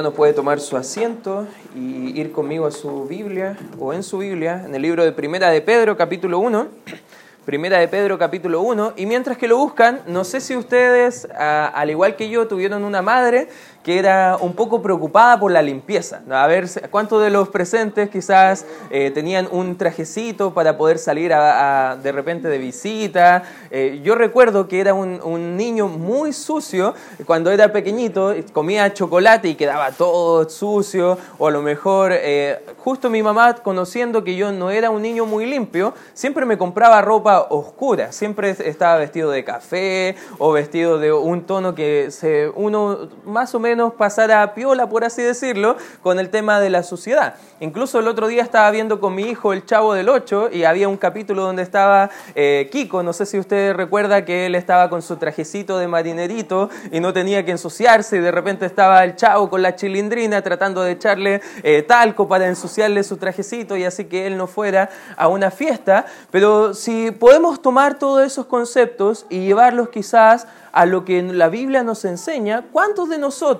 Hermano puede tomar su asiento y ir conmigo a su Biblia o en su Biblia, en el libro de Primera de Pedro, capítulo 1. Primera de Pedro, capítulo 1. Y mientras que lo buscan, no sé si ustedes, al igual que yo, tuvieron una madre que era un poco preocupada por la limpieza. A ver, ¿cuántos de los presentes quizás eh, tenían un trajecito para poder salir a, de repente de visita? Eh, yo recuerdo que era un, niño muy sucio cuando era pequeñito, comía chocolate y quedaba todo sucio, o a lo mejor eh, justo mi mamá, conociendo que yo no era un niño muy limpio, siempre me compraba ropa oscura, siempre estaba vestido de café o vestido de un tono que se, uno más o menos menos pasar a piola, por así decirlo, con el tema de la suciedad. Incluso el otro día estaba viendo con mi hijo El Chavo del Ocho y había un capítulo donde estaba eh, Kiko, no sé si usted recuerda que él estaba con su trajecito de marinerito y no tenía que ensuciarse y de repente estaba el Chavo con la chilindrina tratando de echarle eh, talco para ensuciarle su trajecito y así que él no fuera a una fiesta. Pero si podemos tomar todos esos conceptos y llevarlos quizás a lo que la Biblia nos enseña, ¿cuántos de nosotros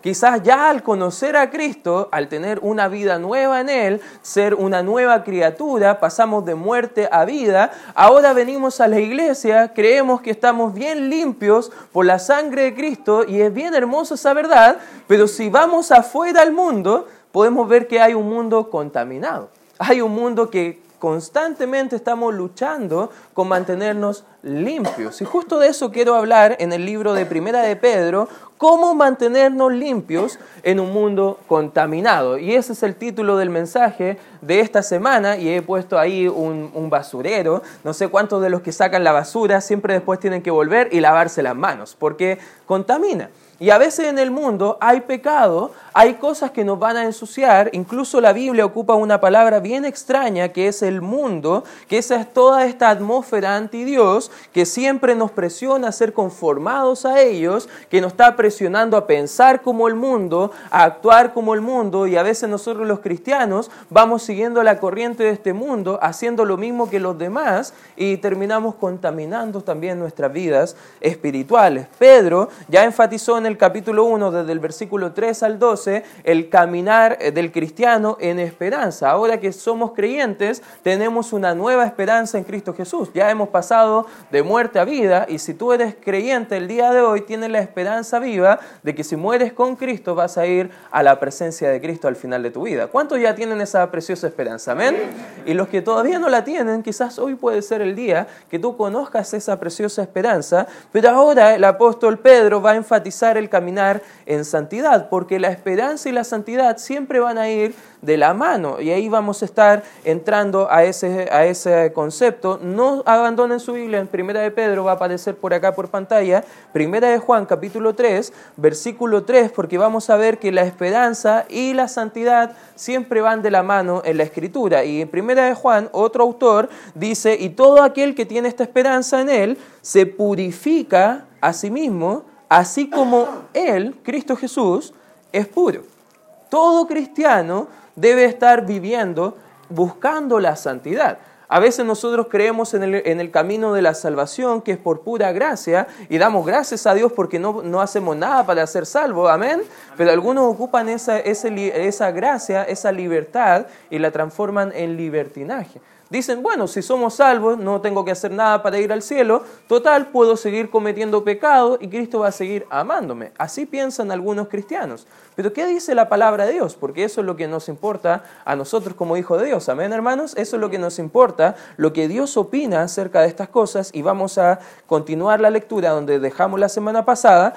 quizás ya al conocer a Cristo, al tener una vida nueva en Él, ser una nueva criatura, pasamos de muerte a vida, ahora venimos a la iglesia, creemos que estamos bien limpios por la sangre de Cristo y es bien hermosa esa verdad, pero si vamos afuera al mundo, podemos ver que hay un mundo contaminado. Hay un mundo que constantemente estamos luchando con mantenernos limpios. Y justo de eso quiero hablar en el libro de Primera de Pedro, cómo mantenernos limpios en un mundo contaminado. Y ese es el título del mensaje de esta semana y he puesto ahí un, un, basurero. No sé cuántos de los que sacan la basura siempre después tienen que volver y lavarse las manos, porque contamina. Y a veces en el mundo hay pecado, hay cosas que nos van a ensuciar, incluso la Biblia ocupa una palabra bien extraña que es el mundo, que esa es toda esta atmósfera anti Dios que siempre nos presiona a ser conformados a ellos, que nos está presionando a pensar como el mundo, a actuar como el mundo y a veces nosotros los cristianos vamos siguiendo la corriente de este mundo, haciendo lo mismo que los demás y terminamos contaminando también nuestras vidas espirituales. Pedro ya enfatizó en el capítulo 1, desde el versículo 3 al 12, el caminar eh, del cristiano en esperanza. Ahora que somos creyentes, tenemos una nueva esperanza en Cristo Jesús. Ya hemos pasado de muerte a vida y si tú eres creyente el día de hoy, tienes la esperanza viva de que si mueres con Cristo vas a ir a la presencia de Cristo al final de tu vida. ¿Cuántos ya tienen esa preciosa esperanza? Amén. Y los que todavía no la tienen, quizás hoy puede ser el día que tú conozcas esa preciosa esperanza, pero ahora el apóstol Pedro va a enfatizar el caminar en santidad, porque la esperanza y la santidad siempre van a ir de la mano. Y ahí vamos a estar entrando a ese, a ese concepto. No abandonen su Biblia, en Primera de Pedro va a aparecer por acá por pantalla, Primera de Juan capítulo 3, versículo 3, porque vamos a ver que la esperanza y la santidad siempre van de la mano en la escritura. Y en Primera de Juan, otro autor dice, y todo aquel que tiene esta esperanza en él, se purifica a sí mismo, así como Él, Cristo Jesús, es puro. Todo cristiano debe estar viviendo buscando la santidad. A veces nosotros creemos en el, camino de la salvación, que es por pura gracia, y damos gracias a Dios porque no, hacemos nada para ser salvos, amén. Pero algunos ocupan esa, esa gracia, esa libertad, y la transforman en libertinaje. Dicen, bueno, si somos salvos, no tengo que hacer nada para ir al cielo, total, puedo seguir cometiendo pecado y Cristo va a seguir amándome. Así piensan algunos cristianos. Pero ¿qué dice la palabra de Dios? Porque eso es lo que nos importa a nosotros como hijos de Dios. Amén, hermanos. Eso es lo que nos importa, lo que Dios opina acerca de estas cosas. Y vamos a continuar la lectura donde dejamos la semana pasada,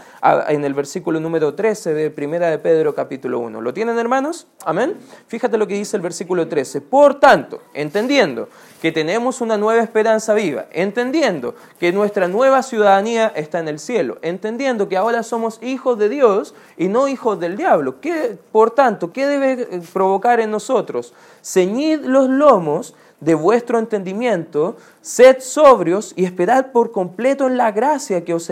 en el versículo número 13 de Primera de Pedro capítulo 1. ¿Lo tienen, hermanos? Amén. Fíjate lo que dice el versículo 13. Por tanto, entendiendo que tenemos una nueva esperanza viva, entendiendo que nuestra nueva ciudadanía está en el cielo, entendiendo que ahora somos hijos de Dios y no hijos del diablo. ¿Qué, por tanto, ¿qué debe eh, provocar en nosotros? Ceñid los lomos de vuestro entendimiento, sed sobrios y esperad por completo en la gracia que, os,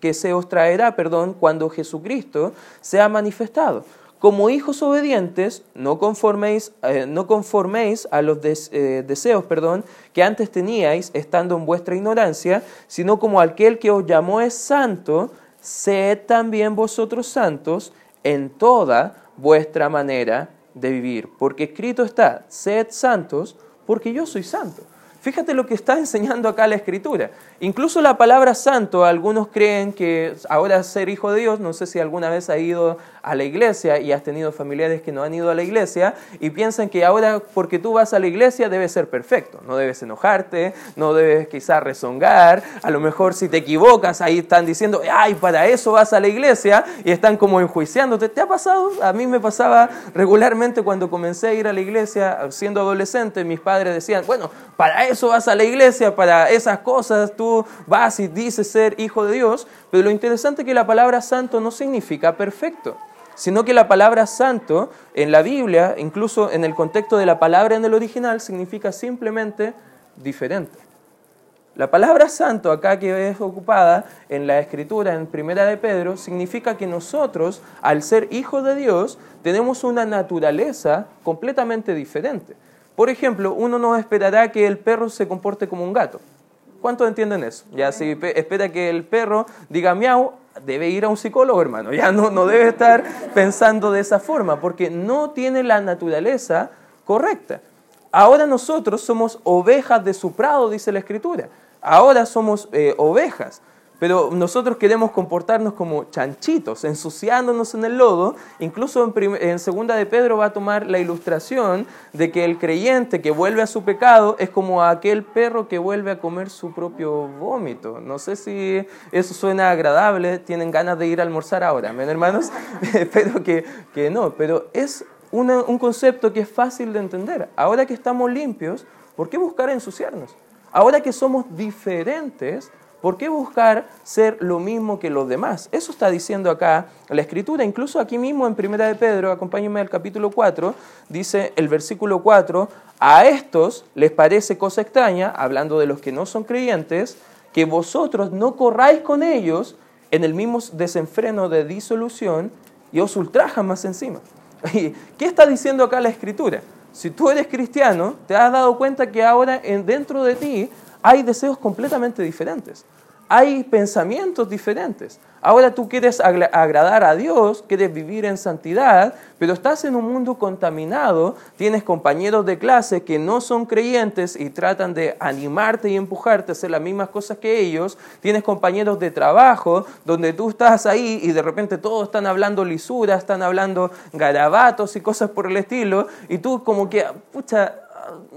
que se os traerá perdón, cuando Jesucristo sea manifestado como hijos obedientes, no conforméis, eh, no conforméis a los eh, deseos perdón, que antes teníais estando en vuestra ignorancia, sino como aquel que os llamó es santo, sed también vosotros santos en toda vuestra manera de vivir, porque escrito está, sed santos, porque yo soy santo. Fíjate lo que está enseñando acá la escritura. Incluso la palabra santo, algunos creen que ahora ser hijo de Dios, no sé si alguna vez ha ido a la iglesia y has tenido familiares que no han ido a la iglesia y piensan que ahora porque tú vas a la iglesia debes ser perfecto, no debes enojarte, no debes quizás rezongar, a lo mejor si te equivocas ahí están diciendo, ay, para eso vas a la iglesia y están como enjuiciándote. ¿Te ha pasado? A mí me pasaba regularmente cuando comencé a ir a la iglesia siendo adolescente, mis padres decían, bueno, para eso vas a la iglesia, para esas cosas tú vas y dices ser hijo de Dios, pero lo interesante es que la palabra santo no significa perfecto sino que la palabra santo en la Biblia, incluso en el contexto de la palabra en el original, significa simplemente diferente. La palabra santo acá que es ocupada en la escritura en Primera de Pedro significa que nosotros, al ser hijos de Dios, tenemos una naturaleza completamente diferente. Por ejemplo, uno no esperará que el perro se comporte como un gato. ¿Cuántos entienden eso? Ya si espera que el perro diga miau, debe ir a un psicólogo, hermano. Ya no, no debe estar pensando de esa forma, porque no tiene la naturaleza correcta. Ahora nosotros somos ovejas de su prado, dice la Escritura. Ahora somos eh, ovejas. Pero nosotros queremos comportarnos como chanchitos, ensuciándonos en el lodo. Incluso en, segunda de Pedro va a tomar la ilustración de que el creyente que vuelve a su pecado es como aquel perro que vuelve a comer su propio vómito. No sé si eso suena agradable, tienen ganas de ir a almorzar ahora, ¿ven hermanos? Espero que, que no, pero es un concepto que es fácil de entender. Ahora que estamos limpios, ¿por qué buscar ensuciarnos? Ahora que somos diferentes, ¿Por qué buscar ser lo mismo que los demás? Eso está diciendo acá la Escritura. Incluso aquí mismo en Primera de Pedro, acompáñenme al capítulo 4, dice el versículo 4, a estos les parece cosa extraña, hablando de los que no son creyentes, que vosotros no corráis con ellos en el mismo desenfreno de disolución y os ultrajan más encima. ¿Qué está diciendo acá la Escritura? Si tú eres cristiano, te has dado cuenta que ahora dentro de ti hay deseos completamente diferentes hay pensamientos diferentes. Ahora tú quieres agradar a Dios, quieres vivir en santidad, pero estás en un mundo contaminado, tienes compañeros de clase que no son creyentes y tratan de animarte y empujarte a hacer las mismas cosas que ellos, tienes compañeros de trabajo donde tú estás ahí y de repente todos están hablando lisura, están hablando garabatos y cosas por el estilo, y tú como que, pucha,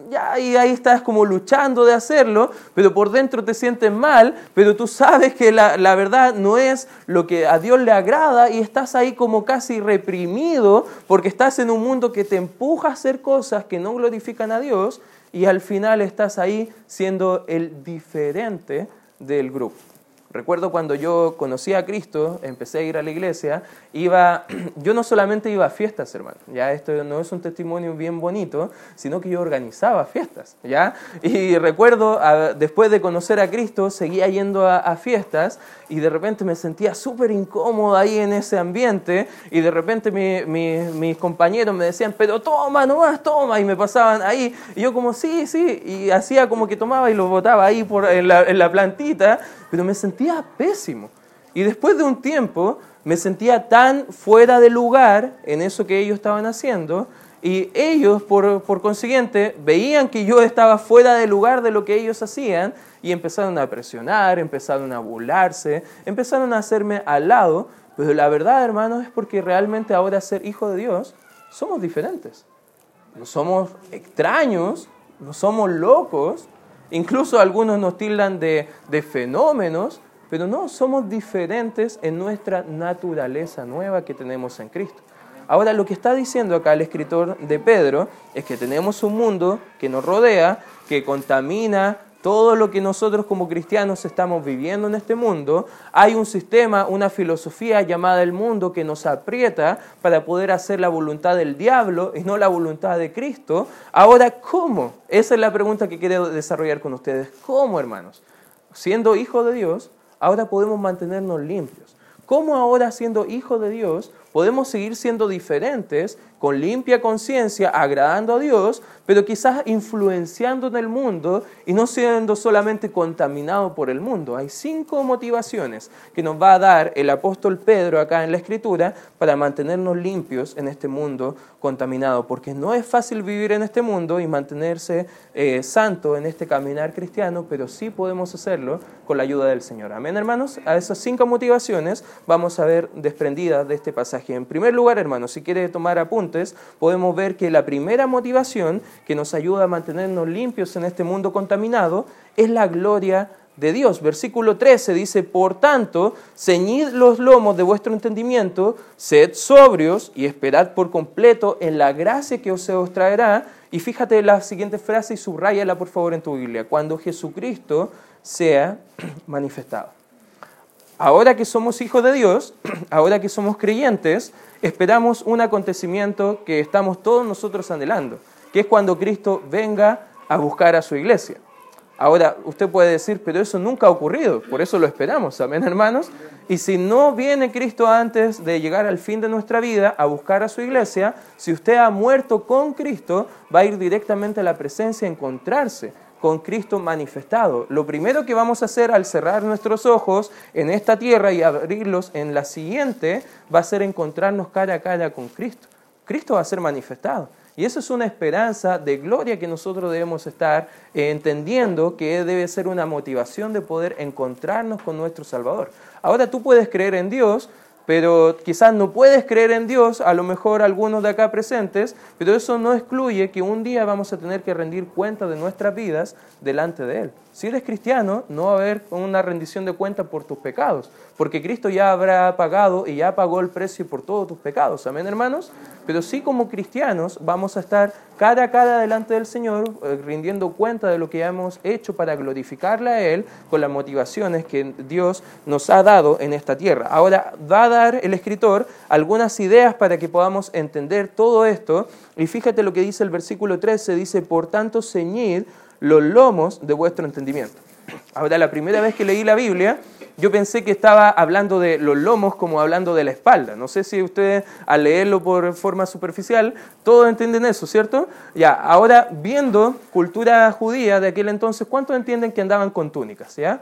ya y ahí estás como luchando de hacerlo, pero por dentro te sientes mal, pero tú sabes que la, la, verdad no es lo que a Dios le agrada y estás ahí como casi reprimido porque estás en un mundo que te empuja a hacer cosas que no glorifican a Dios y al final estás ahí siendo el diferente del grupo. Recuerdo cuando yo conocí a Cristo, empecé a ir a la iglesia, iba, yo no solamente iba a fiestas, hermano, ya esto no es un testimonio bien bonito, sino que yo organizaba fiestas, ¿ya? Y recuerdo, después de conocer a Cristo, seguía yendo a, fiestas y de repente me sentía súper incómodo ahí en ese ambiente y de repente mis compañeros me decían, pero toma nomás, toma, y me pasaban ahí, y yo como, sí, sí, y hacía como que tomaba y lo botaba ahí por, en, la, en la plantita, pero me sentía pésimo. Y después de un tiempo me sentía tan fuera de lugar en eso que ellos estaban haciendo y ellos, por, por, consiguiente, veían que yo estaba fuera de lugar de lo que ellos hacían y empezaron a presionar, empezaron a burlarse, empezaron a hacerme al lado. Pero la verdad, hermanos, es porque realmente ahora ser hijo de Dios somos diferentes. No somos extraños, no somos locos, Incluso algunos nos tildan de, fenómenos, pero no, somos diferentes en nuestra naturaleza nueva que tenemos en Cristo. Ahora, lo que está diciendo acá el escritor de Pedro es que tenemos un mundo que nos rodea, que contamina todo lo que nosotros como cristianos estamos viviendo en este mundo, hay un sistema, una filosofía llamada el mundo que nos aprieta para poder hacer la voluntad del diablo y no la voluntad de Cristo. Ahora, ¿cómo? Esa es la pregunta que quiero desarrollar con ustedes. ¿Cómo, hermanos? Siendo hijo de Dios, ahora podemos mantenernos limpios. ¿Cómo ahora siendo hijo de Dios podemos seguir siendo diferentes, con limpia conciencia, agradando a Dios, pero quizás influenciando en el mundo y no siendo solamente contaminado por el mundo. Hay cinco motivaciones que nos va a dar el apóstol Pedro acá en la Escritura para mantenernos limpios en este mundo contaminado, porque no es fácil vivir en este mundo y mantenerse eh, santo en este caminar cristiano, pero sí podemos hacerlo con la ayuda del Señor. Amén, hermanos. A esas cinco motivaciones vamos a ver desprendidas de este pasaje. En primer lugar, hermanos, si quiere tomar apuntes, podemos ver que la primera motivación que nos ayuda a mantenernos limpios en este mundo contaminado es la gloria de Dios. Versículo 13 dice, por tanto, ceñid los lomos de vuestro entendimiento, sed sobrios y esperad por completo en la gracia que os, os traerá. Y fíjate la siguiente frase y subrayala por favor en tu Biblia, cuando Jesucristo sea manifestado. Ahora que somos hijos de Dios, ahora que somos creyentes, esperamos un acontecimiento que estamos todos nosotros anhelando, que es cuando Cristo venga a buscar a su iglesia. Ahora, usted puede decir, pero eso nunca ha ocurrido, por eso lo esperamos, amén hermanos. Y si no viene Cristo antes de llegar al fin de nuestra vida a buscar a su iglesia, si usted ha muerto con Cristo, va a ir directamente a la presencia a encontrarse con Cristo manifestado. Lo primero que vamos a hacer al cerrar nuestros ojos en esta tierra y abrirlos en la siguiente va a ser encontrarnos cara a cara con Cristo. Cristo va a ser manifestado. Y eso es una esperanza de gloria que nosotros debemos estar eh, entendiendo que debe ser una motivación de poder encontrarnos con nuestro Salvador. Ahora tú puedes creer en Dios, pero quizás no puedes creer en Dios, a lo mejor algunos de acá presentes, pero eso no excluye que un día vamos a tener que rendir cuenta de nuestras vidas delante de Él. Si eres cristiano, no va a haber una rendición de cuenta por tus pecados, porque Cristo ya habrá pagado y ya pagó el precio por todos tus pecados. Amén, hermanos. Pero sí como cristianos vamos a estar cada a cada delante del Señor, eh, rindiendo cuenta de lo que hemos hecho para glorificarle a Él con las motivaciones que Dios nos ha dado en esta tierra. Ahora va a dar el escritor algunas ideas para que podamos entender todo esto. Y fíjate lo que dice el versículo 13, dice, por tanto, ceñid los lomos de vuestro entendimiento. Ahora, la primera vez que leí la Biblia, yo pensé que estaba hablando de los lomos como hablando de la espalda. No sé si ustedes al leerlo por forma superficial, todos entienden eso, ¿cierto? Ya, ahora viendo cultura judía de aquel entonces, ¿cuántos entienden que andaban con túnicas? ¿Ya?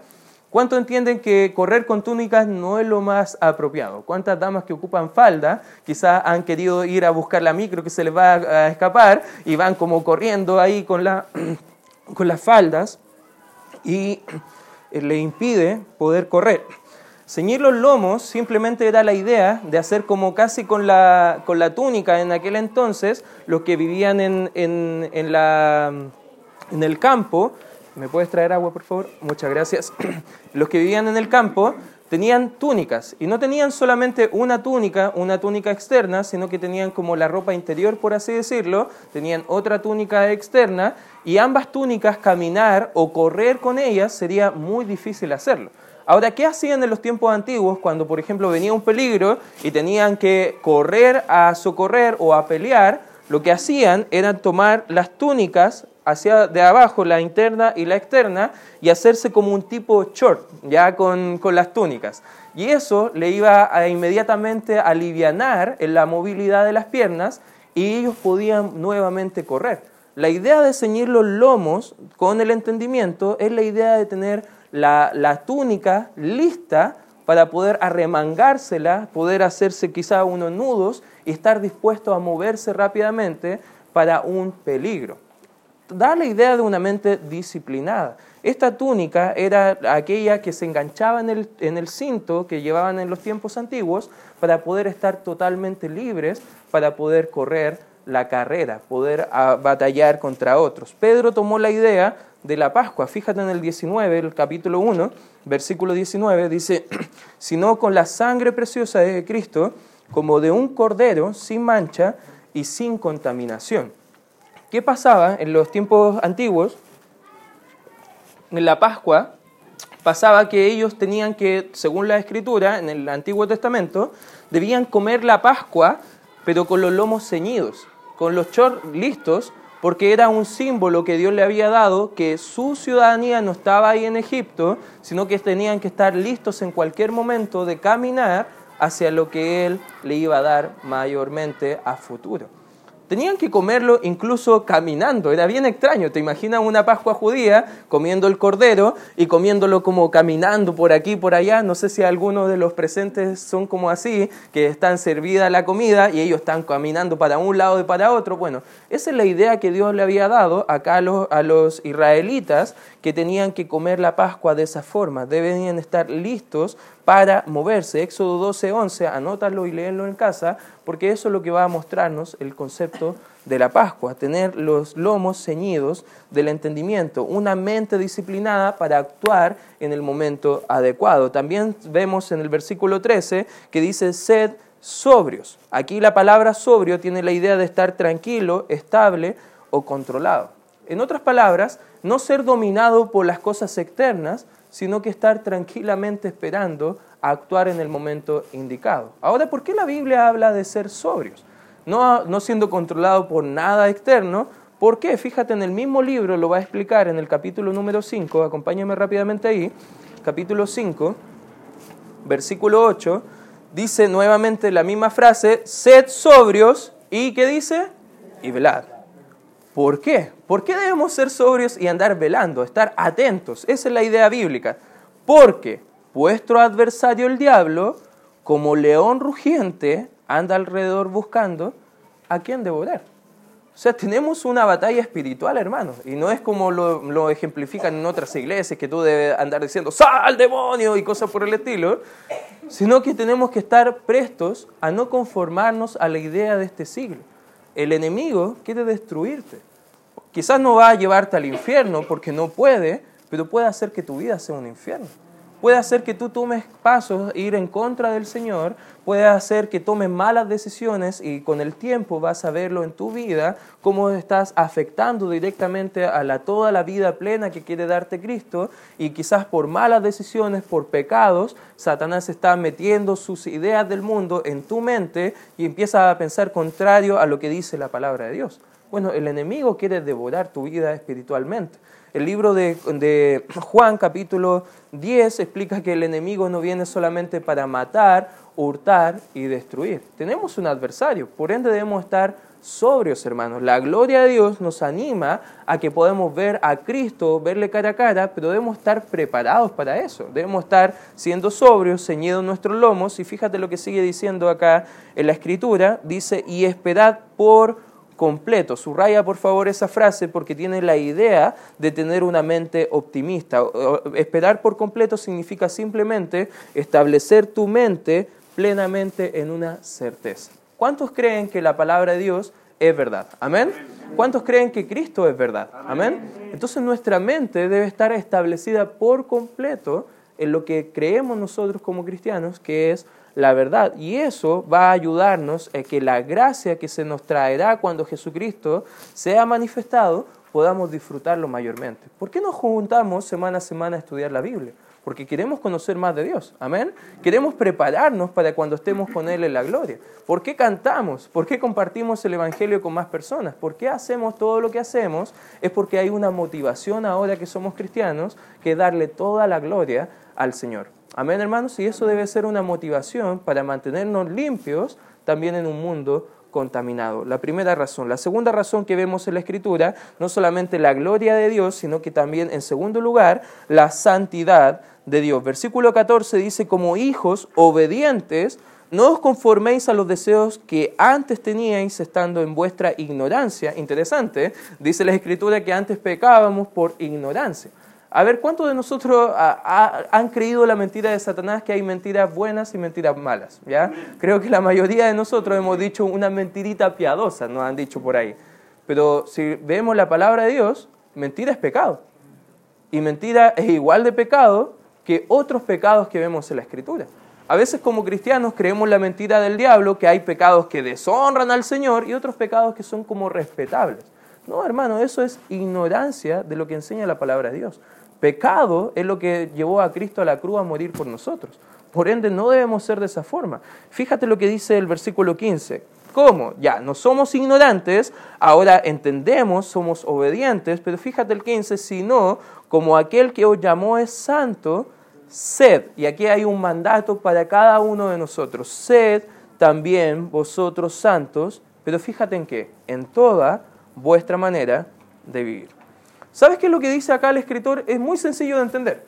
¿Cuántos entienden que correr con túnicas no es lo más apropiado? ¿Cuántas damas que ocupan falda quizás han querido ir a buscar la micro que se les va a escapar y van como corriendo ahí con con las faldas y le impide poder correr. Ceñir los lomos simplemente era la idea de hacer como casi con la, con la túnica en aquel entonces, los que vivían en, en, en, la, en el campo. ¿Me puedes traer agua, por favor? Muchas gracias. Los que vivían en el campo tenían túnicas y no tenían solamente una túnica, una túnica externa, sino que tenían como la ropa interior, por así decirlo, tenían otra túnica externa y ambas túnicas caminar o correr con ellas sería muy difícil hacerlo. Ahora, ¿qué hacían en los tiempos antiguos cuando, por ejemplo, venía un peligro y tenían que correr a socorrer o a pelear? Lo que hacían era tomar las túnicas hacia de abajo, la interna y la externa, y hacerse como un tipo short, ya con, con las túnicas. Y eso le iba a inmediatamente alivianar en la movilidad de las piernas y ellos podían nuevamente correr. La idea de ceñir los lomos con el entendimiento es la idea de tener la, la túnica lista para poder arremangársela, poder hacerse quizá unos nudos y estar dispuesto a moverse rápidamente para un peligro da la idea de una mente disciplinada. Esta túnica era aquella que se enganchaba en el, en el, cinto que llevaban en los tiempos antiguos para poder estar totalmente libres, para poder correr la carrera, poder ah, batallar contra otros. Pedro tomó la idea de la Pascua. Fíjate en el 19, el capítulo 1, versículo 19, dice, sino con la sangre preciosa de Cristo, como de un cordero sin mancha y sin contaminación ¿Qué pasaba en los tiempos antiguos? En la Pascua pasaba que ellos tenían que, según la escritura, en el Antiguo Testamento, debían comer la Pascua, pero con los lomos ceñidos, con los chor listos, porque era un símbolo que Dios le había dado, que su ciudadanía no estaba ahí en Egipto, sino que tenían que estar listos en cualquier momento de caminar hacia lo que Él le iba a dar mayormente a futuro. Tenían que comerlo incluso caminando, era bien extraño. Te imaginas una Pascua judía comiendo el cordero y comiéndolo como caminando por aquí, por allá. No sé si algunos de los presentes son como así, que están servida la comida y ellos están caminando para un lado y para otro. Bueno, esa es la idea que Dios le había dado acá a los, a los israelitas que tenían que comer la Pascua de esa forma. Debían estar listos para moverse. Éxodo 12, 11, anótalo y léelo en casa, porque eso es lo que va a mostrarnos el concepto de la Pascua, tener los lomos ceñidos del entendimiento, una mente disciplinada para actuar en el momento adecuado. También vemos en el versículo 13 que dice, sed sobrios. Aquí la palabra sobrio tiene la idea de estar tranquilo, estable o controlado. En otras palabras, no ser dominado por las cosas externas, sino que estar tranquilamente esperando a actuar en el momento indicado. Ahora, ¿por qué la Biblia habla de ser sobrios? No, no siendo controlado por nada externo. ¿Por qué? Fíjate, en el mismo libro lo va a explicar en el capítulo número 5, acompáñame rápidamente ahí, capítulo 5, versículo 8, dice nuevamente la misma frase, sed sobrios y ¿qué dice? Y velad. ¿Por qué? ¿Por qué debemos ser sobrios y andar velando, estar atentos? Esa es la idea bíblica. Porque vuestro adversario el diablo, como león rugiente, anda alrededor buscando a quién devorar. O sea, tenemos una batalla espiritual, hermanos, y no es como lo, lo, ejemplifican en otras iglesias, que tú debes andar diciendo, ¡sal, demonio! y cosas por el estilo, sino que tenemos que estar prestos a no conformarnos a la idea de este siglo. El enemigo quiere destruirte. Quizás no va a llevarte al infierno porque no puede, pero puede hacer que tu vida sea un infierno. Puede hacer que tú tomes pasos, ir en contra del Señor, puede hacer que tomes malas decisiones y con el tiempo vas a verlo en tu vida, cómo estás afectando directamente a la, toda la vida plena que quiere darte Cristo y quizás por malas decisiones, por pecados, Satanás está metiendo sus ideas del mundo en tu mente y empieza a pensar contrario a lo que dice la palabra de Dios. Bueno, el enemigo quiere devorar tu vida espiritualmente. El libro de, Juan capítulo 10 explica que el enemigo no viene solamente para matar, hurtar y destruir. Tenemos un adversario, por ende debemos estar sobrios, hermanos. La gloria de Dios nos anima a que podamos ver a Cristo, verle cara a cara, pero debemos estar preparados para eso. Debemos estar siendo sobrios, ceñidos nuestros lomos. Y fíjate lo que sigue diciendo acá en la escritura. Dice, y esperad por completo. Subraya por favor esa frase porque tiene la idea de tener una mente optimista. Esperar por completo significa simplemente establecer tu mente plenamente en una certeza. ¿Cuántos creen que la palabra de Dios es verdad? Amén. ¿Cuántos creen que Cristo es verdad? Amén. Entonces nuestra mente debe estar establecida por completo en lo que creemos nosotros como cristianos, que es la verdad. Y eso va a ayudarnos a que la gracia que se nos traerá cuando Jesucristo sea manifestado, podamos disfrutarlo mayormente. ¿Por qué nos juntamos semana a semana a estudiar la Biblia? Porque queremos conocer más de Dios. Amén. Queremos prepararnos para cuando estemos con Él en la gloria. ¿Por qué cantamos? ¿Por qué compartimos el Evangelio con más personas? ¿Por qué hacemos todo lo que hacemos? Es porque hay una motivación ahora que somos cristianos que darle toda la gloria al Señor. Amén, hermanos, y eso debe ser una motivación para mantenernos limpios también en un mundo contaminado. La primera razón. La segunda razón que vemos en la Escritura, no solamente la gloria de Dios, sino que también, en segundo lugar, la santidad de Dios. Versículo 14 dice, como hijos obedientes, no os conforméis a los deseos que antes teníais estando en vuestra ignorancia. Interesante, dice la Escritura que antes pecábamos por ignorancia. A ver, ¿cuántos de nosotros han creído la mentira de Satanás que hay mentiras buenas y mentiras malas? ¿ya? Creo que la mayoría de nosotros hemos dicho una mentirita piadosa, nos han dicho por ahí. Pero si vemos la palabra de Dios, mentira es pecado. Y mentira es igual de pecado que otros pecados que vemos en la Escritura. A veces como cristianos creemos la mentira del diablo, que hay pecados que deshonran al Señor y otros pecados que son como respetables. No, hermano, eso es ignorancia de lo que enseña la palabra de Dios. Pecado es lo que llevó a Cristo a la cruz a morir por nosotros. Por ende, no debemos ser de esa forma. Fíjate lo que dice el versículo 15. ¿Cómo? Ya, no somos ignorantes, ahora entendemos, somos obedientes, pero fíjate el 15, sino como aquel que os llamó es santo, sed, y aquí hay un mandato para cada uno de nosotros, sed también vosotros santos, pero fíjate en qué, en toda vuestra manera de vivir. ¿Sabes qué es lo que dice acá el escritor? Es muy sencillo de entender.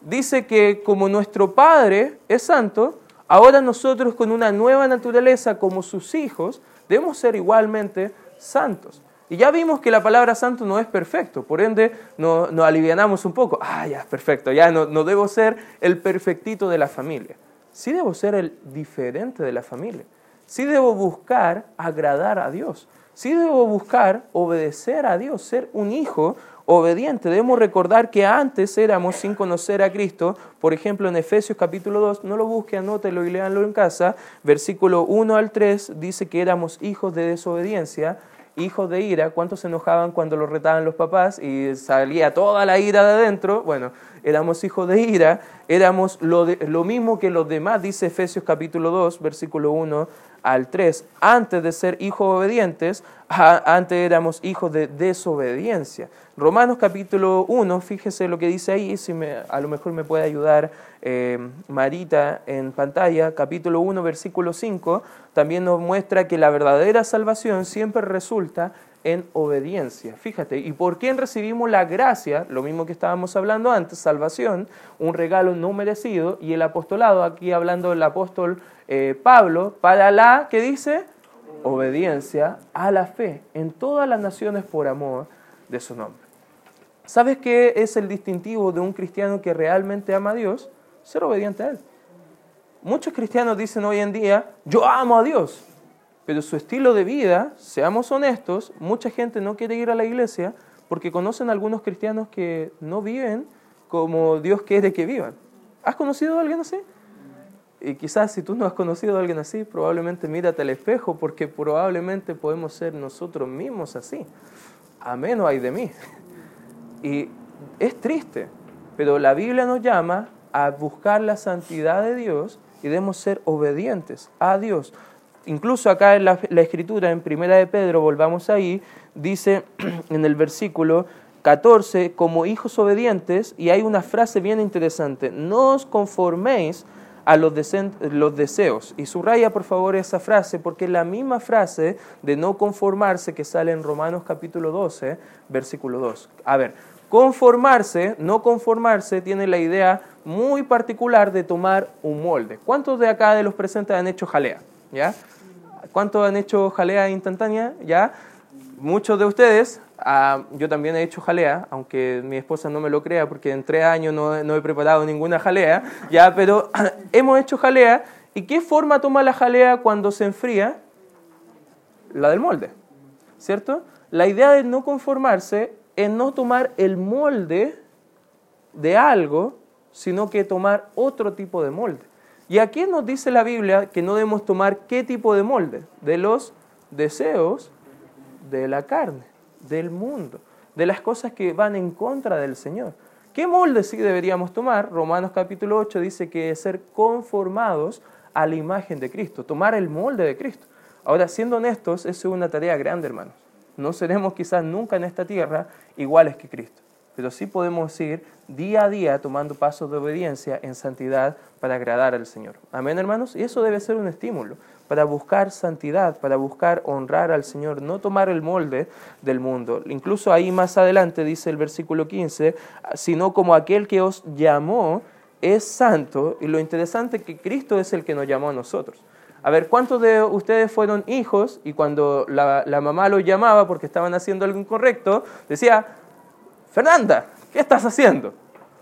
Dice que como nuestro Padre es santo, ahora nosotros con una nueva naturaleza como sus hijos debemos ser igualmente santos. Y ya vimos que la palabra santo no es perfecto, por ende nos no alivianamos un poco. Ah, ya, perfecto, ya no, no debo ser el perfectito de la familia. Sí debo ser el diferente de la familia. Sí debo buscar agradar a Dios. Sí debo buscar obedecer a Dios, ser un hijo Debemos recordar que antes éramos sin conocer a Cristo. Por ejemplo, en Efesios capítulo 2, no lo busque, anótelo y léanlo en casa. Versículo 1 al 3 dice que éramos hijos de desobediencia hijos de ira, ¿cuántos se enojaban cuando los retaban los papás y salía toda la ira de adentro? Bueno, éramos hijos de ira, éramos lo, lo mismo que los demás, dice Efesios capítulo 2, versículo 1 al 3. Antes de ser hijos obedientes, antes éramos hijos de desobediencia. Romanos capítulo 1, fíjese lo que dice ahí, si me, a lo mejor me puede ayudar eh, Marita en pantalla, capítulo 1, versículo 5, también nos muestra que la verdadera salvación siempre resulta en obediencia. Fíjate, ¿y por quién recibimos la gracia? Lo mismo que estábamos hablando antes, salvación, un regalo no merecido, y el apostolado, aquí hablando del apóstol eh, Pablo, para la, ¿qué dice? Obediencia a la fe en todas las naciones por amor de su nombre. ¿Sabes qué es el distintivo de un cristiano que realmente ama a Dios? Ser obediente a Él. Muchos cristianos dicen hoy en día, yo amo a Dios, pero su estilo de vida, seamos honestos, mucha gente no quiere ir a la iglesia porque conocen algunos cristianos que no viven como Dios quiere que vivan. ¿Has conocido a alguien así? Y quizás si tú no has conocido a alguien así, probablemente mírate al espejo porque probablemente podemos ser nosotros mismos así. A menos hay de mí. Y es triste, pero la Biblia nos llama a buscar la santidad de Dios y debemos ser obedientes a Dios. Incluso acá en la, escritura, en Primera de Pedro, volvamos ahí, dice en el versículo 14, como hijos obedientes, y hay una frase bien interesante, no os conforméis a los, los, deseos. Y subraya por favor esa frase, porque es la misma frase de no conformarse que sale en Romanos capítulo 12, versículo 2. A ver, conformarse, no conformarse, tiene la idea muy particular de tomar un molde. ¿Cuántos de acá de los presentes han hecho jalea? ¿Ya? ¿Cuántos han hecho jalea instantánea? ¿Ya? Muchos de ustedes, ah, yo también he hecho jalea, aunque mi esposa no me lo crea porque en tres años no, no he preparado ninguna jalea, ¿ya? Pero hemos hecho jalea. ¿Y qué forma toma la jalea cuando se enfría? La del molde, ¿cierto? La idea de no conformarse es no tomar el molde de algo, sino que tomar otro tipo de molde. ¿Y aquí nos dice la Biblia que no debemos tomar qué tipo de molde? De los deseos de la carne, del mundo, de las cosas que van en contra del Señor. ¿Qué molde sí deberíamos tomar? Romanos capítulo 8 dice que es ser conformados a la imagen de Cristo, tomar el molde de Cristo. Ahora, siendo honestos, eso es una tarea grande, hermanos. No seremos quizás nunca en esta tierra iguales que Cristo pero sí podemos ir día a día tomando pasos de obediencia en santidad para agradar al Señor. Amén, hermanos. Y eso debe ser un estímulo para buscar santidad, para buscar honrar al Señor, no tomar el molde del mundo. Incluso ahí más adelante dice el versículo 15, sino como aquel que os llamó es santo. Y lo interesante es que Cristo es el que nos llamó a nosotros. A ver, ¿cuántos de ustedes fueron hijos y cuando la, mamá los llamaba porque estaban haciendo algo incorrecto, decía, Fernanda, ¿qué estás haciendo?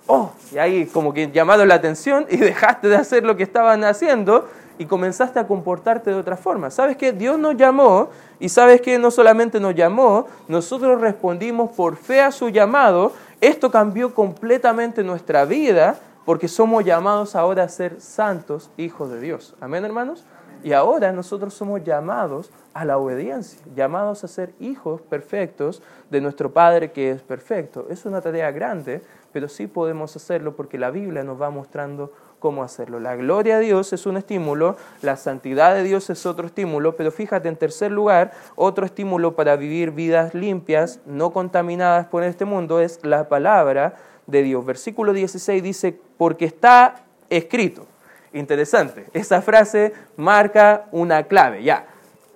Oh, y ahí como que llamaron la atención y dejaste de hacer lo que estaban haciendo y comenzaste a comportarte de otra forma. ¿Sabes qué? Dios nos llamó y sabes que no solamente nos llamó, nosotros respondimos por fe a su llamado. Esto cambió completamente nuestra vida porque somos llamados ahora a ser santos hijos de Dios. Amén, hermanos. Y ahora nosotros somos llamados a la obediencia, llamados a ser hijos perfectos de nuestro Padre que es perfecto. Es una tarea grande, pero sí podemos hacerlo porque la Biblia nos va mostrando cómo hacerlo. La gloria de Dios es un estímulo, la santidad de Dios es otro estímulo, pero fíjate, en tercer lugar, otro estímulo para vivir vidas limpias, no contaminadas por este mundo, es la palabra de Dios. Versículo 16 dice, porque está escrito. Interesante, esa frase marca una clave, ya.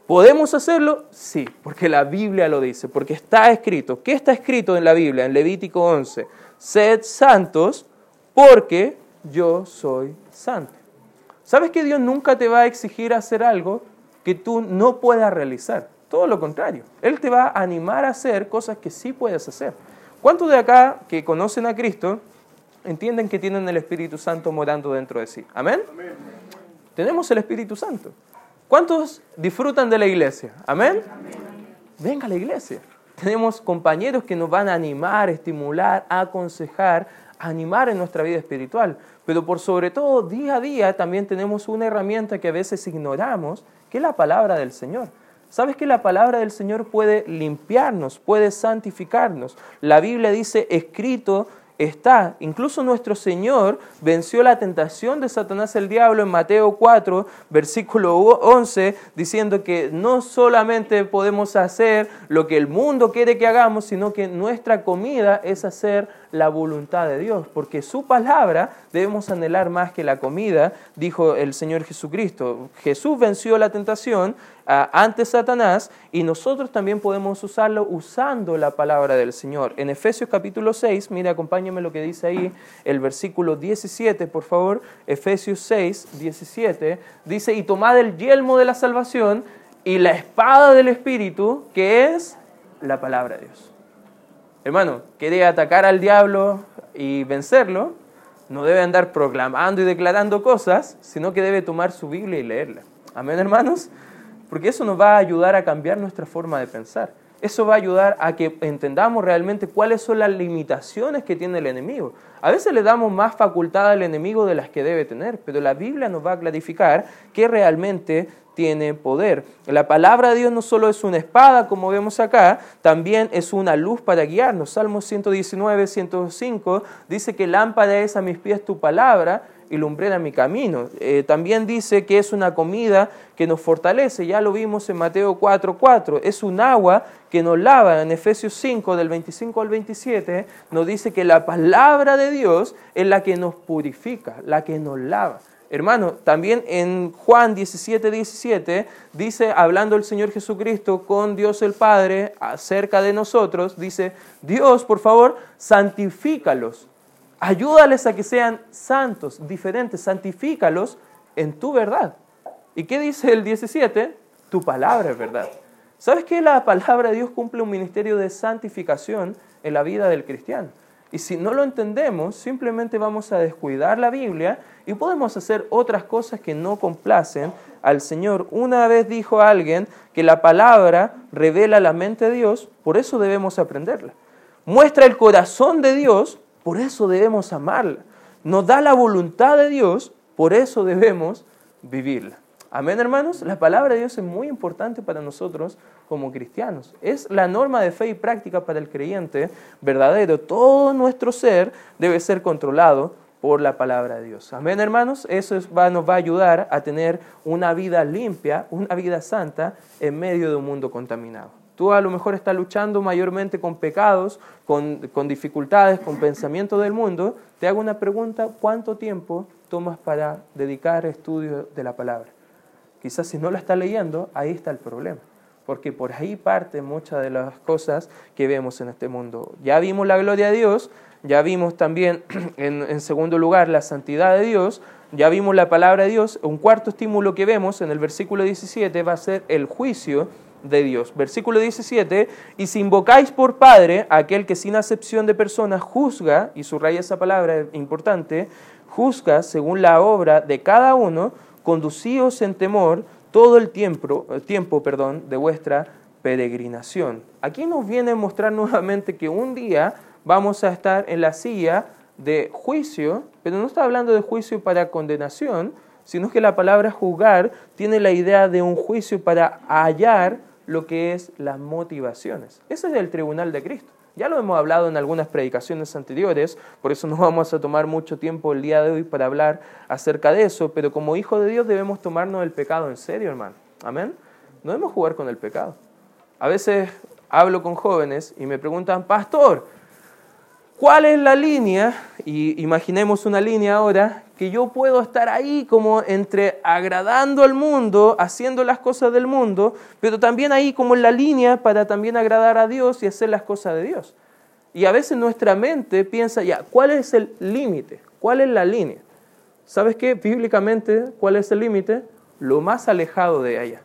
¿Podemos hacerlo? Sí, porque la Biblia lo dice, porque está escrito. ¿Qué está escrito en la Biblia? En Levítico 11. Sed santos porque yo soy santo. ¿Sabes que Dios nunca te va a exigir hacer algo que tú no puedas realizar? Todo lo contrario. Él te va a animar a hacer cosas que sí puedes hacer. ¿Cuántos de acá que conocen a Cristo entienden que tienen el Espíritu Santo morando dentro de sí? ¿Amén? Tenemos el Espíritu Santo. ¿Cuántos disfrutan de la iglesia? ¿Amén? Venga a la iglesia. Tenemos compañeros que nos van a animar, estimular, aconsejar, animar en nuestra vida espiritual. Pero por sobre todo, día a día también tenemos una herramienta que a veces ignoramos, que es la palabra del Señor. ¿Sabes que la palabra del Señor puede limpiarnos, puede santificarnos? La Biblia dice, escrito está. Incluso nuestro Señor venció la tentación de Satanás el diablo en Mateo 4, versículo 11, diciendo que no solamente podemos hacer lo que el mundo quiere que hagamos, sino que nuestra comida es hacer la voluntad de Dios, porque su palabra debemos anhelar más que la comida, dijo el Señor Jesucristo. Jesús venció la tentación ah, ante Satanás y nosotros también podemos usarlo usando la palabra del Señor. En Efesios capítulo 6, mira, acompáñame lo que dice ahí, el versículo 17, por favor, Efesios 6, 17, dice, y tomad el yelmo de la salvación y la espada del Espíritu, que es la palabra de Dios. Hermano, quiere atacar al diablo y vencerlo, no debe andar proclamando y declarando cosas, sino que debe tomar su Biblia y leerla. Amén, hermanos. Porque eso nos va a ayudar a cambiar nuestra forma de pensar. Eso va a ayudar a que entendamos realmente cuáles son las limitaciones que tiene el enemigo. A veces le damos más facultad al enemigo de las que debe tener, pero la Biblia nos va a clarificar que realmente tiene poder. La palabra de Dios no solo es una espada, como vemos acá, también es una luz para guiarnos. Salmo 119, 105 dice que lámpara es a mis pies tu palabra y lumbrera mi camino. Eh, también dice que es una comida que nos fortalece, ya lo vimos en Mateo 4, 4. Es un agua que nos lava. En Efesios 5, del 25 al 27, nos dice que la palabra de Dios es la que nos purifica, la que nos lava. Hermano, también en Juan 17, 17 dice, hablando el Señor Jesucristo con Dios el Padre acerca de nosotros, dice, Dios, por favor, santifícalos, ayúdales a que sean santos, diferentes, santifícalos en tu verdad. ¿Y qué dice el 17? Tu palabra es verdad. ¿Sabes que la palabra de Dios cumple un ministerio de santificación en la vida del cristiano? Y si no lo entendemos, simplemente vamos a descuidar la Biblia y podemos hacer otras cosas que no complacen al Señor. Una vez dijo alguien que la palabra revela la mente de Dios, por eso debemos aprenderla. Muestra el corazón de Dios, por eso debemos amarla. Nos da la voluntad de Dios, por eso debemos vivirla. Amén, hermanos. La palabra de Dios es muy importante para nosotros como cristianos. Es la norma de fe y práctica para el creyente verdadero. Todo nuestro ser debe ser controlado por la palabra de Dios. Amén, hermanos. Eso nos va a ayudar a tener una vida limpia, una vida santa en medio de un mundo contaminado. Tú a lo mejor estás luchando mayormente con pecados, con, con dificultades, con pensamientos del mundo. Te hago una pregunta, ¿cuánto tiempo tomas para dedicar estudio de la palabra? Quizás si no la está leyendo, ahí está el problema. Porque por ahí parte muchas de las cosas que vemos en este mundo. Ya vimos la gloria de Dios, ya vimos también, en, segundo lugar, la santidad de Dios, ya vimos la palabra de Dios. Un cuarto estímulo que vemos en el versículo 17 va a ser el juicio de Dios. Versículo 17, y si invocáis por Padre aquel que sin acepción de personas juzga, y subraya esa palabra importante, juzga según la obra de cada uno, conducíos en temor todo el tiempo, tiempo perdón, de vuestra peregrinación. Aquí nos viene a mostrar nuevamente que un día vamos a estar en la silla de juicio, pero no está hablando de juicio para condenación, sino que la palabra juzgar tiene la idea de un juicio para hallar lo que es las motivaciones. Ese es el tribunal de Cristo. Ya lo hemos hablado en algunas predicaciones anteriores, por eso no vamos a tomar mucho tiempo el día de hoy para hablar acerca de eso, pero como hijo de Dios debemos tomarnos el pecado en serio, hermano. Amén. No debemos jugar con el pecado. A veces hablo con jóvenes y me preguntan, pastor, ¿cuál es la línea? Y imaginemos una línea ahora que yo puedo estar ahí como entre agradando al mundo, haciendo las cosas del mundo, pero también ahí como en la línea para también agradar a Dios y hacer las cosas de Dios. Y a veces nuestra mente piensa, ya, ¿cuál es el límite? ¿Cuál es la línea? ¿Sabes qué? Bíblicamente, ¿cuál es el límite? Lo más alejado de ella.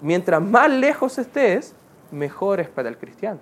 Mientras más lejos estés, mejor es para el cristiano.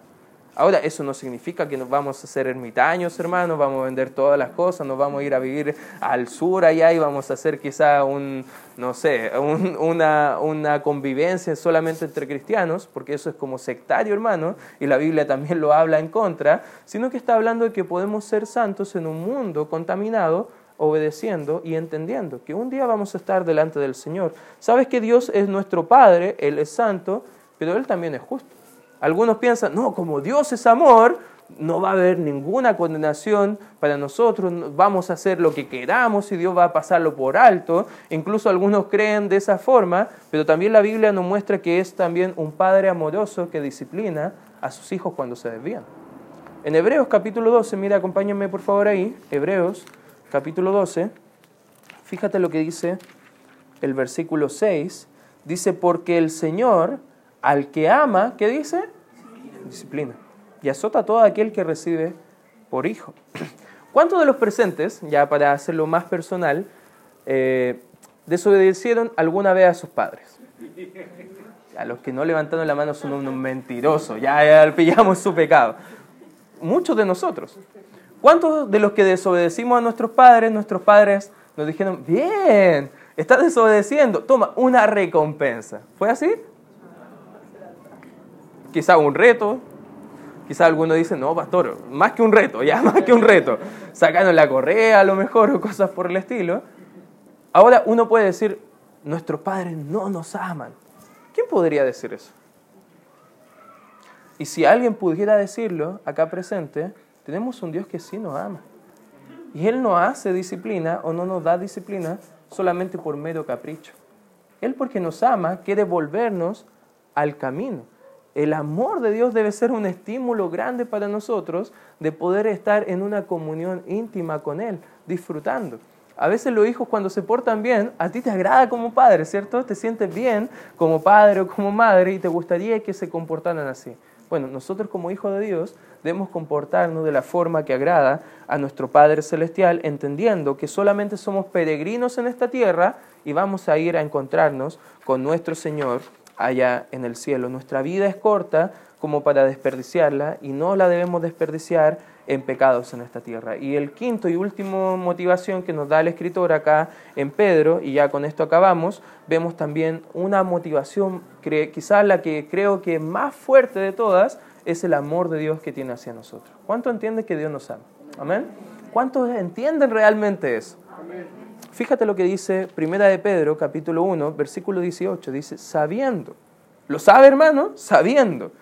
Ahora, eso no significa que nos vamos a hacer ermitaños, hermanos, vamos a vender todas las cosas, nos vamos a ir a vivir al sur allá y vamos a hacer quizá un, no sé, una, una convivencia solamente entre cristianos, porque eso es como sectario, hermano, y la Biblia también lo habla en contra, sino que está hablando de que podemos ser santos en un mundo contaminado obedeciendo y entendiendo que un día vamos a estar delante del Señor. Sabes que Dios es nuestro Padre, Él es santo, pero Él también es justo. Algunos piensan, no, como Dios es amor, no va a haber ninguna condenación para nosotros, vamos a hacer lo que queramos y Dios va a pasarlo por alto. Incluso algunos creen de esa forma, pero también la Biblia nos muestra que es también un padre amoroso que disciplina a sus hijos cuando se desvían. En Hebreos capítulo 12, mira, acompáñenme por favor ahí, Hebreos capítulo 12, fíjate lo que dice el versículo 6, dice, porque el Señor al que ama, ¿qué dice? Disciplina. Y azota a todo aquel que recibe por hijo. ¿Cuántos de los presentes, ya para hacerlo más personal, eh, desobedecieron alguna vez a sus padres? A los que no levantaron la mano son unos mentirosos, ya, ya pillamos su pecado. Muchos de nosotros. ¿Cuántos de los que desobedecimos a nuestros padres, nuestros padres nos dijeron, bien, estás desobedeciendo, toma una recompensa? ¿Fue así? Quizá un reto, quizá alguno dice, no, pastor, más que un reto, ya más que un reto, sacando la correa a lo mejor o cosas por el estilo. Ahora uno puede decir, nuestros padres no nos aman. ¿Quién podría decir eso? Y si alguien pudiera decirlo acá presente, tenemos un Dios que sí nos ama. Y Él no hace disciplina o no nos da disciplina solamente por mero capricho. Él porque nos ama quiere volvernos al camino el amor de Dios debe ser un estímulo grande para nosotros de poder estar en una comunión íntima con Él, disfrutando. A veces los hijos cuando se portan bien, a ti te agrada como padre, ¿cierto? Te sientes bien como padre o como madre y te gustaría que se comportaran así. Bueno, nosotros como hijos de Dios debemos comportarnos de la forma que agrada a nuestro Padre Celestial, entendiendo que solamente somos peregrinos en esta tierra y vamos a ir a encontrarnos con nuestro Señor allá en el cielo. Nuestra vida es corta como para desperdiciarla y no la debemos desperdiciar en pecados en esta tierra. Y el quinto y último motivación que nos da el escritor acá en Pedro, y ya con esto acabamos, vemos también una motivación, quizás la que creo que más fuerte de todas, es el amor de Dios que tiene hacia nosotros. ¿Cuánto entiende que Dios nos ama? Amén. ¿Cuántos entienden realmente eso? Fíjate lo que dice Primera de Pedro, capítulo 1, versículo 18. Dice, sabiendo, ¿lo sabe hermano? Sabiendo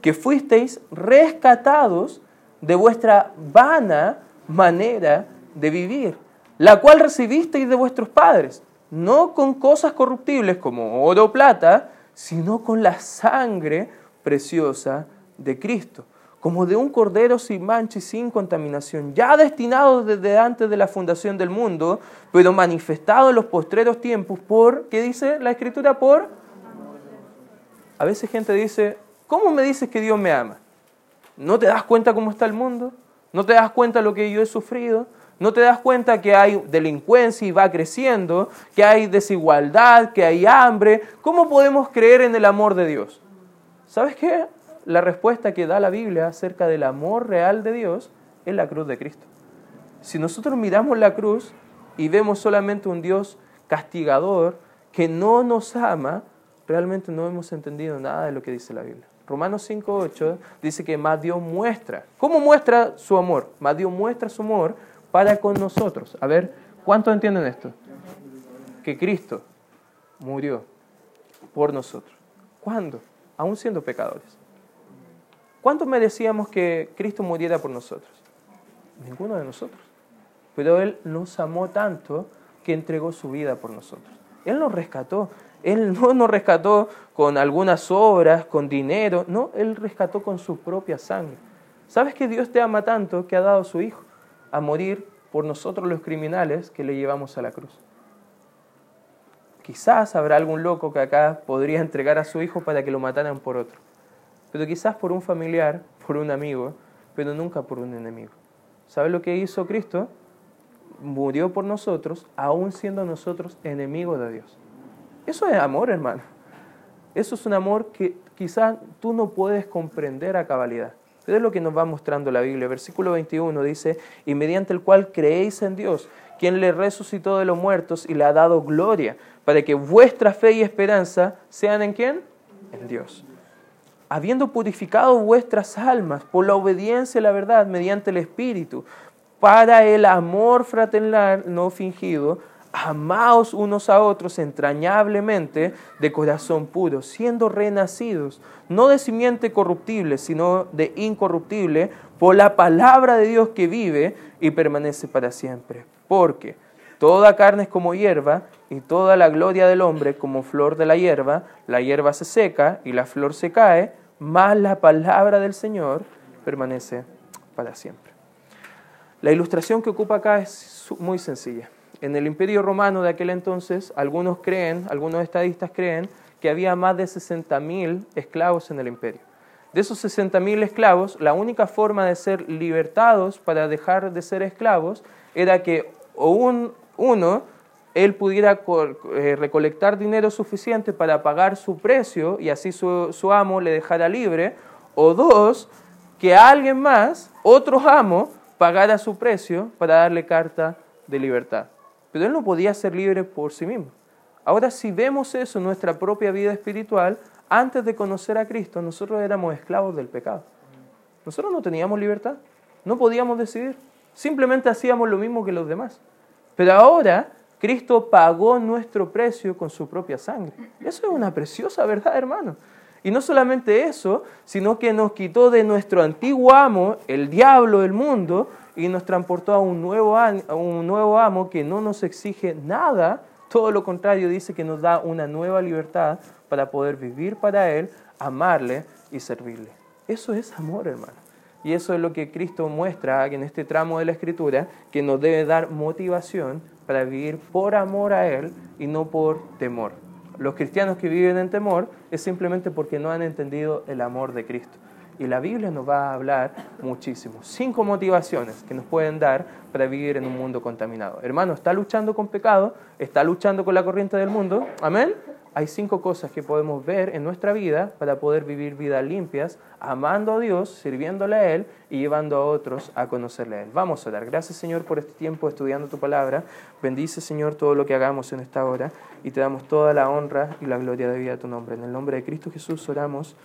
que fuisteis rescatados de vuestra vana manera de vivir, la cual recibisteis de vuestros padres, no con cosas corruptibles como oro o plata, sino con la sangre preciosa de Cristo como de un cordero sin mancha y sin contaminación, ya destinado desde antes de la fundación del mundo, pero manifestado en los postreros tiempos por, ¿qué dice la escritura? Por... A veces gente dice, ¿cómo me dices que Dios me ama? ¿No te das cuenta cómo está el mundo? ¿No te das cuenta lo que yo he sufrido? ¿No te das cuenta que hay delincuencia y va creciendo? ¿Que hay desigualdad? ¿Que hay hambre? ¿Cómo podemos creer en el amor de Dios? ¿Sabes qué? La respuesta que da la Biblia acerca del amor real de Dios es la cruz de Cristo. Si nosotros miramos la cruz y vemos solamente un Dios castigador que no nos ama, realmente no hemos entendido nada de lo que dice la Biblia. Romanos 5.8 dice que más Dios muestra. ¿Cómo muestra su amor? Más Dios muestra su amor para con nosotros. A ver, ¿cuántos entienden esto? Que Cristo murió por nosotros. ¿Cuándo? Aún siendo pecadores. ¿Cuántos merecíamos que Cristo muriera por nosotros? Ninguno de nosotros. Pero Él nos amó tanto que entregó su vida por nosotros. Él nos rescató. Él no nos rescató con algunas obras, con dinero, no, Él rescató con su propia sangre. ¿Sabes que Dios te ama tanto que ha dado a su Hijo a morir por nosotros los criminales que le llevamos a la cruz? Quizás habrá algún loco que acá podría entregar a su hijo para que lo mataran por otro, pero quizás por un familiar, por un amigo, pero nunca por un enemigo. ¿Sabes lo que hizo Cristo? Murió por nosotros, aún siendo nosotros enemigos de Dios. Eso es amor, hermano. Eso es un amor que quizás tú no puedes comprender a cabalidad. Pero es lo que nos va mostrando la Biblia. Versículo 21 dice, y mediante el cual creéis en Dios, quien le resucitó de los muertos y le ha dado gloria, para que vuestra fe y esperanza sean en quién? En Dios. Habiendo purificado vuestras almas por la obediencia a la verdad mediante el Espíritu, para el amor fraternal no fingido, amaos unos a otros entrañablemente de corazón puro, siendo renacidos, no de simiente corruptible, sino de incorruptible, por la palabra de Dios que vive y permanece para siempre. Porque toda carne es como hierba, y toda la gloria del hombre como flor de la hierba, la hierba se seca y la flor se cae, mas la palabra del Señor permanece para siempre. La ilustración que ocupa acá es muy sencilla. En el imperio romano de aquel entonces, algunos creen, algunos estadistas creen, que había más de 60.000 esclavos en el imperio. De esos 60.000 esclavos, la única forma de ser libertados para dejar de ser esclavos era que o un, uno, él pudiera eh, recolectar dinero suficiente para pagar su precio y así su, amo le dejara libre, o dos, que alguien más, otro amo, pagara su precio para darle carta de libertad pero él no podía ser libre por sí mismo. Ahora, si vemos eso en nuestra propia vida espiritual, antes de conocer a Cristo, nosotros éramos esclavos del pecado. Nosotros no teníamos libertad, no podíamos decidir, simplemente hacíamos lo mismo que los demás. Pero ahora Cristo pagó nuestro precio con su propia sangre. Eso es una preciosa verdad, hermano. Y no solamente eso, sino que nos quitó de nuestro antiguo amo, el diablo del mundo, y nos transportó a un nuevo, a un nuevo amo que no nos exige nada, todo lo contrario, dice que nos da una nueva libertad para poder vivir para Él, amarle y servirle. Eso es amor, hermano. Y eso es lo que Cristo muestra en este tramo de la Escritura, que nos debe dar motivación para vivir por amor a Él y no por temor. Los cristianos que viven en temor es simplemente porque no han entendido el amor de Cristo. Y la Biblia nos va a hablar muchísimo. Cinco motivaciones que nos pueden dar para vivir en un mundo contaminado. Hermano, ¿está luchando con pecado? ¿Está luchando con la corriente del mundo? Amén. Hay cinco cosas que podemos ver en nuestra vida para poder vivir vidas limpias, amando a Dios, sirviéndole a Él y llevando a otros a conocerle a Él. Vamos a orar. Gracias Señor por este tiempo estudiando tu palabra. Bendice Señor todo lo que hagamos en esta hora y te damos toda la honra y la gloria de vida a tu nombre. En el nombre de Cristo Jesús oramos.